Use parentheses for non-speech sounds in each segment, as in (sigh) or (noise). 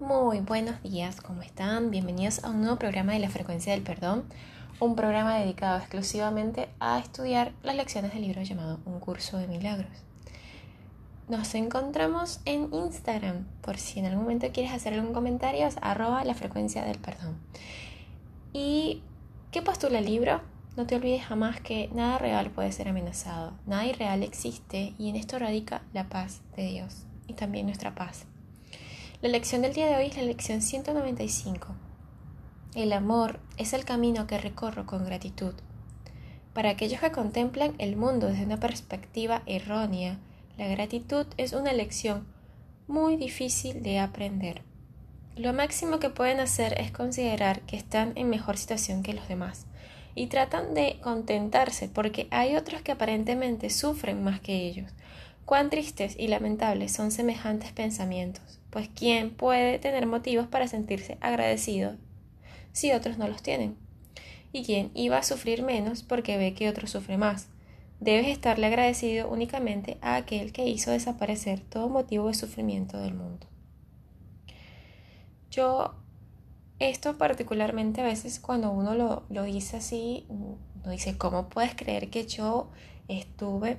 Muy buenos días, ¿cómo están? Bienvenidos a un nuevo programa de la frecuencia del perdón, un programa dedicado exclusivamente a estudiar las lecciones del libro llamado Un curso de milagros. Nos encontramos en Instagram, por si en algún momento quieres hacer algún comentario, es arroba la frecuencia del perdón. ¿Y qué postula el libro? No te olvides jamás que nada real puede ser amenazado, nada irreal existe y en esto radica la paz de Dios y también nuestra paz. La lección del día de hoy es la lección 195. El amor es el camino que recorro con gratitud. Para aquellos que contemplan el mundo desde una perspectiva errónea, la gratitud es una lección muy difícil de aprender. Lo máximo que pueden hacer es considerar que están en mejor situación que los demás y tratan de contentarse porque hay otros que aparentemente sufren más que ellos. Cuán tristes y lamentables son semejantes pensamientos pues ¿quién puede tener motivos para sentirse agradecido si otros no los tienen? ¿Y quién iba a sufrir menos porque ve que otro sufre más? Debes estarle agradecido únicamente a aquel que hizo desaparecer todo motivo de sufrimiento del mundo. Yo, esto particularmente a veces cuando uno lo, lo dice así, uno dice, ¿cómo puedes creer que yo estuve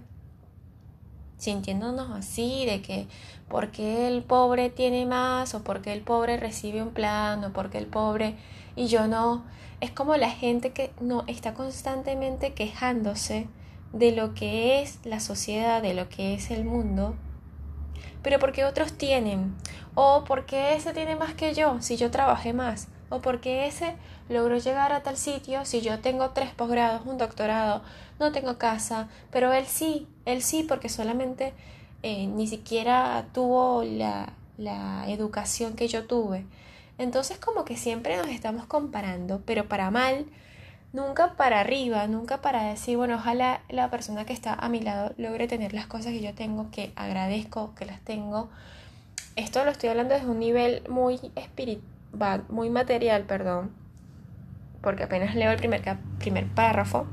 sintiéndonos así, de que porque el pobre tiene más o porque el pobre recibe un plan o porque el pobre y yo no. Es como la gente que no está constantemente quejándose de lo que es la sociedad, de lo que es el mundo, pero porque otros tienen o porque ese tiene más que yo si yo trabajé más o porque ese logró llegar a tal sitio si yo tengo tres posgrados, un doctorado, no tengo casa, pero él sí, él sí, porque solamente eh, ni siquiera tuvo la, la educación que yo tuve. Entonces como que siempre nos estamos comparando, pero para mal, nunca para arriba, nunca para decir, bueno, ojalá la persona que está a mi lado logre tener las cosas que yo tengo, que agradezco que las tengo. Esto lo estoy hablando desde un nivel muy espiritual muy material, perdón, porque apenas leo el primer, primer párrafo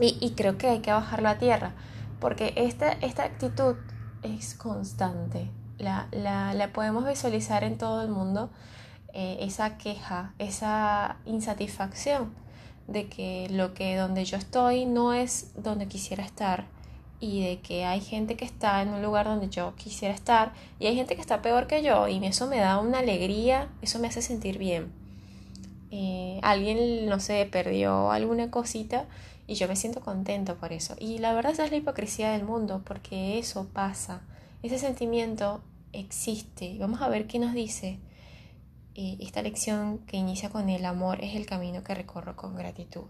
y, creo que hay que bajarlo a tierra, porque esta, esta actitud es constante, la, la, podemos visualizar en todo el mundo, eh, esa queja, esa insatisfacción de que lo que donde yo estoy no es donde quisiera estar y de que hay gente que está en un lugar donde yo quisiera estar y hay gente que está peor que yo y eso me da una alegría, eso me hace sentir bien. Eh, alguien, no sé, perdió alguna cosita y yo me siento contento por eso. Y la verdad es la hipocresía del mundo porque eso pasa, ese sentimiento existe. Vamos a ver qué nos dice eh, esta lección que inicia con el amor es el camino que recorro con gratitud.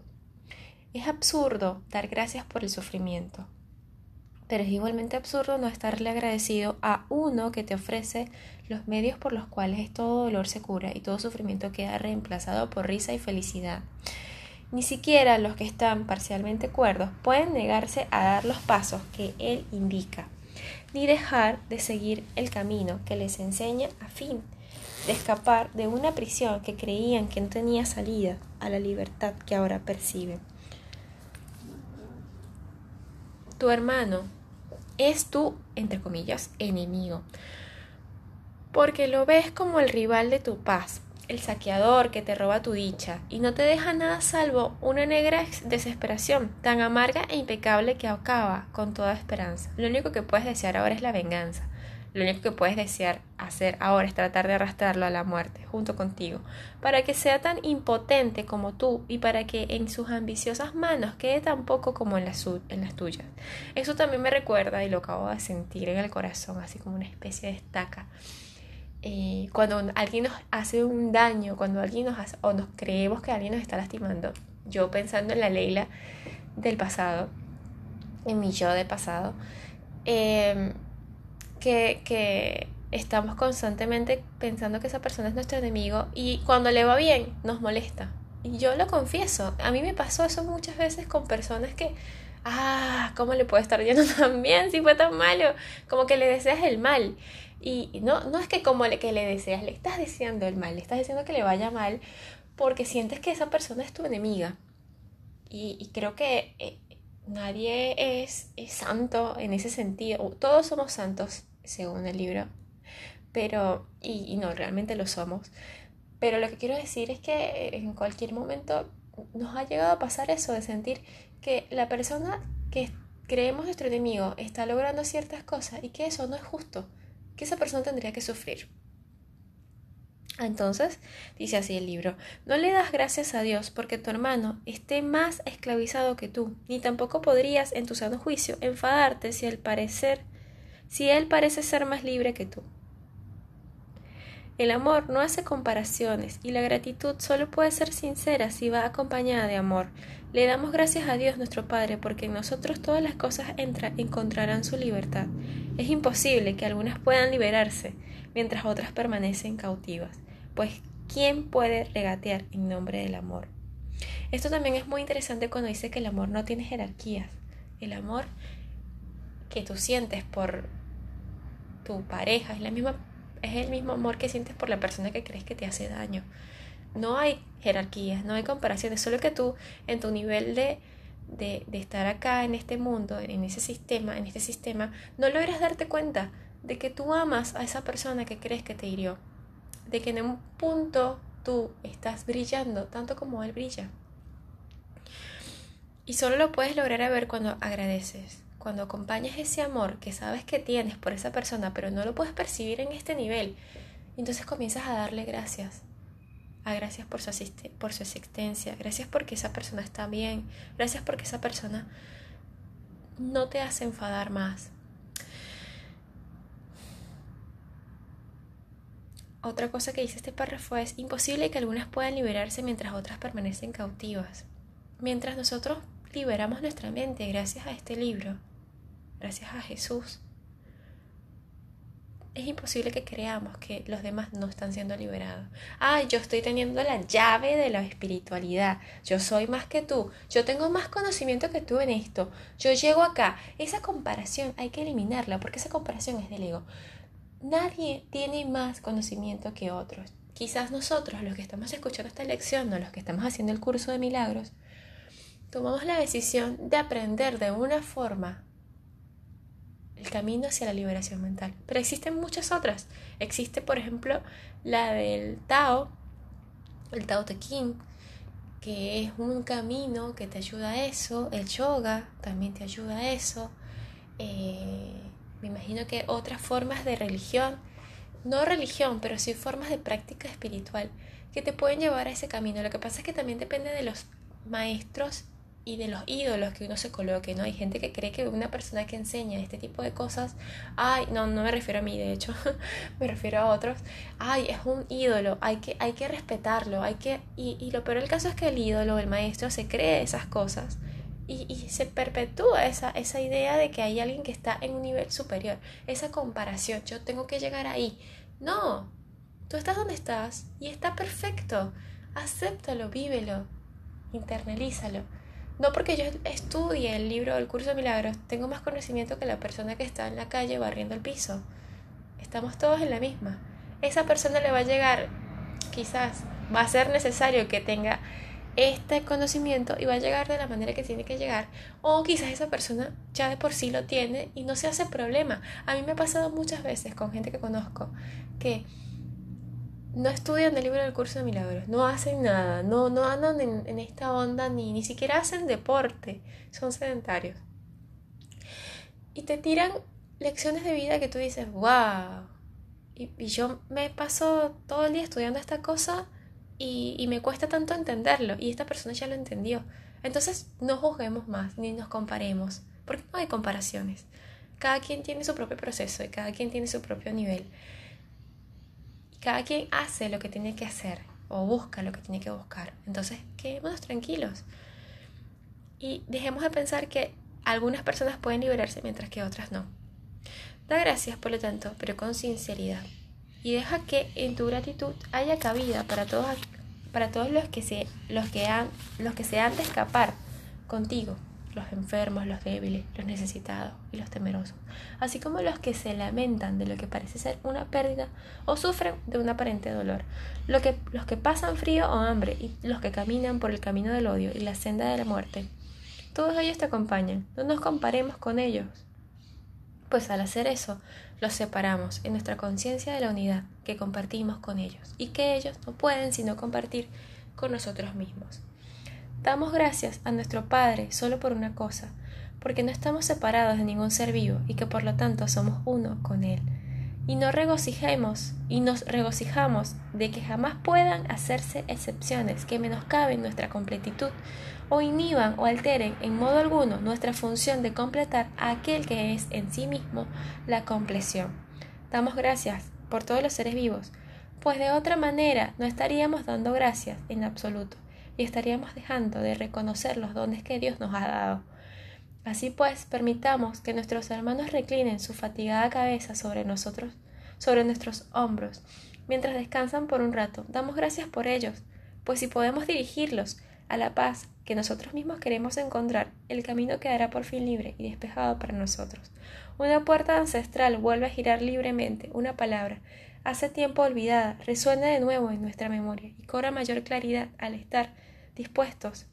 Es absurdo dar gracias por el sufrimiento pero es igualmente absurdo no estarle agradecido a uno que te ofrece los medios por los cuales todo dolor se cura y todo sufrimiento queda reemplazado por risa y felicidad. Ni siquiera los que están parcialmente cuerdos pueden negarse a dar los pasos que Él indica, ni dejar de seguir el camino que les enseña a fin de escapar de una prisión que creían que no tenía salida a la libertad que ahora perciben. Tu hermano es tu, entre comillas, enemigo. Porque lo ves como el rival de tu paz, el saqueador que te roba tu dicha y no te deja nada salvo una negra desesperación tan amarga e impecable que acaba con toda esperanza. Lo único que puedes desear ahora es la venganza. Lo único que puedes desear hacer ahora es tratar de arrastrarlo a la muerte junto contigo, para que sea tan impotente como tú y para que en sus ambiciosas manos quede tan poco como en las, en las tuyas. Eso también me recuerda, y lo acabo de sentir en el corazón, así como una especie de estaca. Eh, cuando alguien nos hace un daño, cuando alguien nos hace, o nos creemos que alguien nos está lastimando, yo pensando en la Leila del pasado, en mi yo de pasado, eh, que, estamos constantemente pensando que esa persona es nuestro enemigo y cuando le va bien nos molesta. Y yo lo confieso, a mí me pasó eso muchas veces con personas que, ah, ¿cómo le puede estar yendo (laughs) tan bien si fue tan malo? Como que le deseas el mal. Y no, no es que como le, que le deseas, le estás deseando el mal, le estás diciendo que le vaya mal porque sientes que esa persona es tu enemiga. Y, creo que eh, nadie es, es santo en ese sentido. Todos somos santos según el libro. pero, y, no, realmente lo somos. Pero lo que quiero decir es que en cualquier momento nos ha llegado a pasar eso de sentir que la persona que creemos nuestro enemigo está logrando ciertas cosas y que eso no es justo, que esa persona tendría que sufrir. Entonces, dice así el libro, no le das gracias a Dios porque tu hermano esté más esclavizado que tú, ni tampoco podrías en tu sano juicio enfadarte si al parecer, si él parece ser más libre que tú. El amor no hace comparaciones y la gratitud solo puede ser sincera si va acompañada de amor. Le damos gracias a Dios nuestro Padre porque en nosotros todas las cosas encontrarán su libertad. Es imposible que algunas puedan liberarse mientras otras permanecen cautivas, pues ¿quién puede regatear en nombre del amor? Esto también es muy interesante cuando dice que el amor no tiene jerarquías. El amor que tú sientes por tu pareja es la misma es el mismo amor que sientes por la persona que crees que te hace daño. No hay jerarquías, no hay comparaciones, solo que tú en tu nivel de, de, de estar acá en este mundo, en ese sistema, en este sistema, no logras darte cuenta de que tú amas a esa persona que crees que te hirió, de que en un punto tú estás brillando tanto como él brilla. Y solo lo puedes lograr a ver cuando agradeces, cuando acompañas ese amor que sabes que tienes por esa persona, pero no lo puedes percibir en este nivel, entonces comienzas a darle gracias. A gracias por su, por su existencia, gracias porque esa persona está bien, gracias porque esa persona no te hace enfadar más. Otra cosa que dice este párrafo es imposible que algunas puedan liberarse mientras otras permanecen cautivas. Mientras nosotros liberamos nuestra mente gracias a este libro, gracias a Jesús, es imposible que creamos que los demás no están siendo liberados. Ay, yo estoy teniendo la llave de la espiritualidad. Yo soy más que tú. Yo tengo más conocimiento que tú en esto. Yo llego acá. Esa comparación hay que eliminarla porque esa comparación es del ego. Nadie tiene más conocimiento que otros. Quizás nosotros, los que estamos escuchando esta lección o los que estamos haciendo el curso de milagros, tomamos la decisión de aprender de una forma el camino hacia la liberación mental. Pero existen muchas otras. Existe, por ejemplo, la del Tao, el Tao Te Ching, que es un camino que te ayuda a eso. El yoga también te ayuda a eso. Eh, me imagino que otras formas de religión, no religión, pero sí formas de práctica espiritual que te pueden llevar a ese camino. Lo que pasa es que también depende de los maestros y de los ídolos que uno se coloque, ¿no? Hay gente que cree que una persona que enseña este tipo de cosas, ay, no, no me refiero a mí, de hecho, (laughs) me refiero a otros, ay, es un ídolo, hay que, hay que respetarlo, hay que, y, y lo peor del caso es que el ídolo, el maestro, se cree esas cosas y, y se perpetúa esa, esa idea de que hay alguien que está en un nivel superior, esa comparación, yo tengo que llegar ahí. No, tú estás donde estás y está perfecto, acéptalo, vívelo, internalízalo no porque yo estudie el libro del curso de milagros, tengo más conocimiento que la persona que está en la calle barriendo el piso. Estamos todos en la misma. Esa persona le va a llegar, quizás va a ser necesario que tenga este conocimiento y va a llegar de la manera que tiene que llegar. O quizás esa persona ya de por sí lo tiene y no se hace problema. A mí me ha pasado muchas veces con gente que conozco que no estudian el libro del curso de milagros, no hacen nada, no, no andan en, esta onda, ni, ni siquiera hacen deporte, son sedentarios. Y te tiran lecciones de vida que tú dices, wow. Y, yo me paso todo el día estudiando esta cosa y, y me cuesta tanto entenderlo. Y esta persona ya lo entendió. Entonces no juzguemos más, ni nos comparemos, porque no hay comparaciones. Cada quien tiene su propio proceso y cada quien tiene su propio nivel. Cada quien hace lo que tiene que hacer o busca lo que tiene que buscar. Entonces, quedémonos tranquilos. Y dejemos de pensar que algunas personas pueden liberarse mientras que otras no. Da gracias, por lo tanto, pero con sinceridad. Y deja que en tu gratitud haya cabida para todos, para todos los, que se, los, que han, los que se han de escapar contigo los enfermos, los débiles, los necesitados y los temerosos, así como los que se lamentan de lo que parece ser una pérdida o sufren de un aparente dolor, lo que, los que pasan frío o hambre y los que caminan por el camino del odio y la senda de la muerte. Todos ellos te acompañan, no nos comparemos con ellos, Pues al hacer eso, los separamos en nuestra conciencia de la unidad que compartimos con ellos y que ellos no pueden sino compartir con nosotros mismos. Damos gracias a nuestro Padre solo por una cosa, porque no estamos separados de ningún ser vivo y que por lo tanto somos uno con Él. Y no regocijemos y nos regocijamos de que jamás puedan hacerse excepciones que menoscaben nuestra completitud o inhiban o alteren en modo alguno nuestra función de completar a aquel que es en sí mismo la compleción. Damos gracias por todos los seres vivos, pues de otra manera no estaríamos dando gracias en absoluto y estaríamos dejando de reconocer los dones que Dios nos ha dado. Así pues, permitamos que nuestros hermanos reclinen su fatigada cabeza sobre nosotros, sobre nuestros hombros, mientras descansan por un rato. Damos gracias por ellos, pues si podemos dirigirlos a la paz que nosotros mismos queremos encontrar, el camino quedará por fin libre y despejado para nosotros. Una puerta ancestral vuelve a girar libremente, una palabra, hace tiempo olvidada, resuena de nuevo en nuestra memoria y cobra mayor claridad al estar dispuestos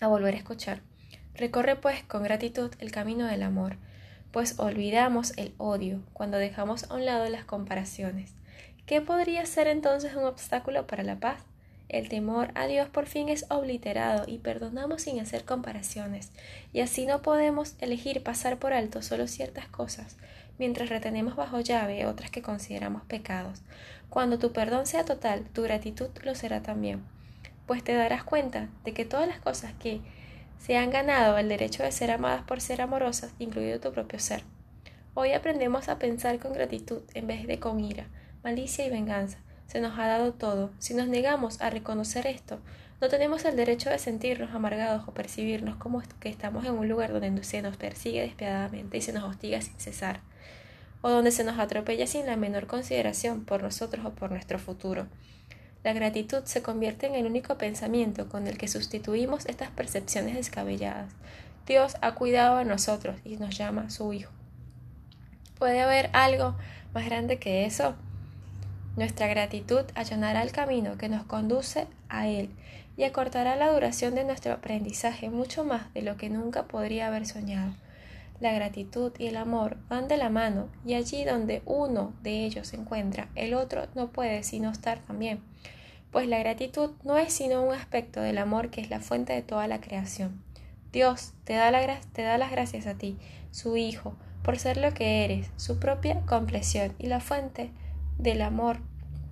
a volver a escuchar. Recorre pues con gratitud el camino del amor, pues olvidamos el odio cuando dejamos a un lado las comparaciones. ¿Qué podría ser entonces un obstáculo para la paz? El temor a Dios por fin es obliterado y perdonamos sin hacer comparaciones, y así no podemos elegir pasar por alto solo ciertas cosas, mientras retenemos bajo llave otras que consideramos pecados. Cuando tu perdón sea total, tu gratitud lo será también pues te darás cuenta de que todas las cosas que se han ganado el derecho de ser amadas por ser amorosas, incluido tu propio ser. Hoy aprendemos a pensar con gratitud en vez de con ira, malicia y venganza. Se nos ha dado todo. Si nos negamos a reconocer esto, no tenemos el derecho de sentirnos amargados o percibirnos como que estamos en un lugar donde se nos persigue despiadadamente y se nos hostiga sin cesar, o donde se nos atropella sin la menor consideración por nosotros o por nuestro futuro. La gratitud se convierte en el único pensamiento con el que sustituimos estas percepciones descabelladas. Dios ha cuidado a nosotros y nos llama su Hijo. ¿Puede haber algo más grande que eso? Nuestra gratitud allanará el camino que nos conduce a Él y acortará la duración de nuestro aprendizaje mucho más de lo que nunca podría haber soñado. La gratitud y el amor van de la mano y allí donde uno de ellos se encuentra, el otro no puede sino estar también pues la gratitud no es sino un aspecto del amor que es la fuente de toda la creación. Dios te da, las gracias a ti, su Hijo, por ser lo que eres, su propia compleción y la fuente del amor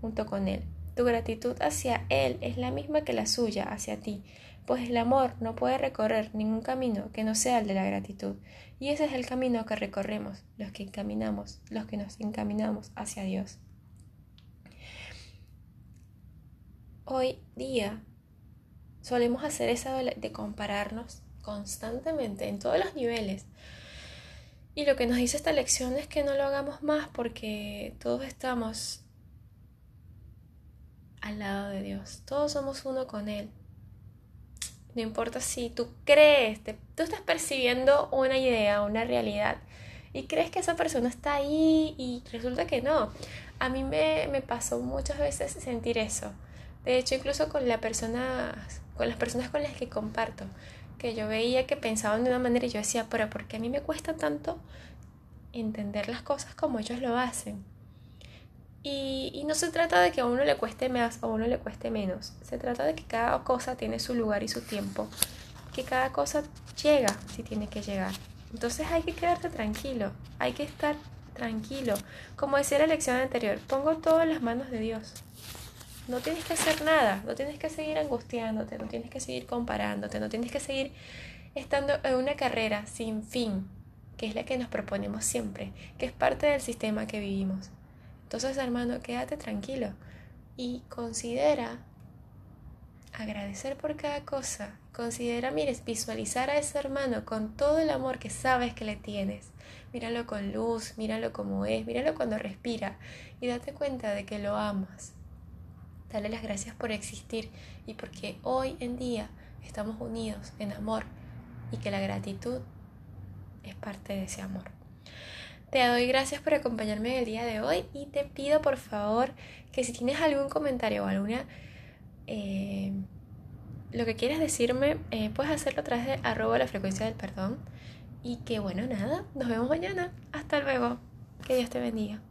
junto con Él. Tu gratitud hacia Él es la misma que la suya hacia ti, pues el amor no puede recorrer ningún camino que no sea el de la gratitud, y ese es el camino que recorremos los que encaminamos, los que nos encaminamos hacia Dios. hoy día solemos hacer eso de compararnos constantemente en todos los niveles. Y lo que nos dice esta lección es que no lo hagamos más porque todos estamos al lado de Dios. Todos somos uno con Él. No importa si tú crees, tú estás percibiendo una idea, una realidad, y crees que esa persona está ahí y resulta que no. A mí me, me pasó muchas veces sentir eso de hecho, incluso con, la persona, con las personas con las que comparto, que yo veía que pensaban de una manera y yo decía, pero ¿por qué a mí me cuesta tanto entender las cosas como ellos lo hacen? Y, no se trata de que a uno le cueste más o a uno le cueste menos. Se trata de que cada cosa tiene su lugar y su tiempo. Que cada cosa llega si tiene que llegar. Entonces hay que quedarte tranquilo. Hay que estar tranquilo. Como decía la lección anterior, pongo todo en las manos de Dios. No tienes que hacer nada, no tienes que seguir angustiándote, no tienes que seguir comparándote, no tienes que seguir estando en una carrera sin fin, que es la que nos proponemos siempre, que es parte del sistema que vivimos. Entonces, hermano, quédate tranquilo y considera agradecer por cada cosa. Considera, mires, visualizar a ese hermano con todo el amor que sabes que le tienes. Míralo con luz, míralo como es, míralo cuando respira y date cuenta de que lo amas. Dale las gracias por existir y porque hoy en día estamos unidos en amor y que la gratitud es parte de ese amor. Te doy gracias por acompañarme el día de hoy y te pido por favor que si tienes algún comentario o alguna... Eh, lo que quieras decirme, eh, puedes hacerlo a través de arroba la frecuencia del perdón Y que bueno, nada, nos vemos mañana. Hasta luego. Que Dios te bendiga.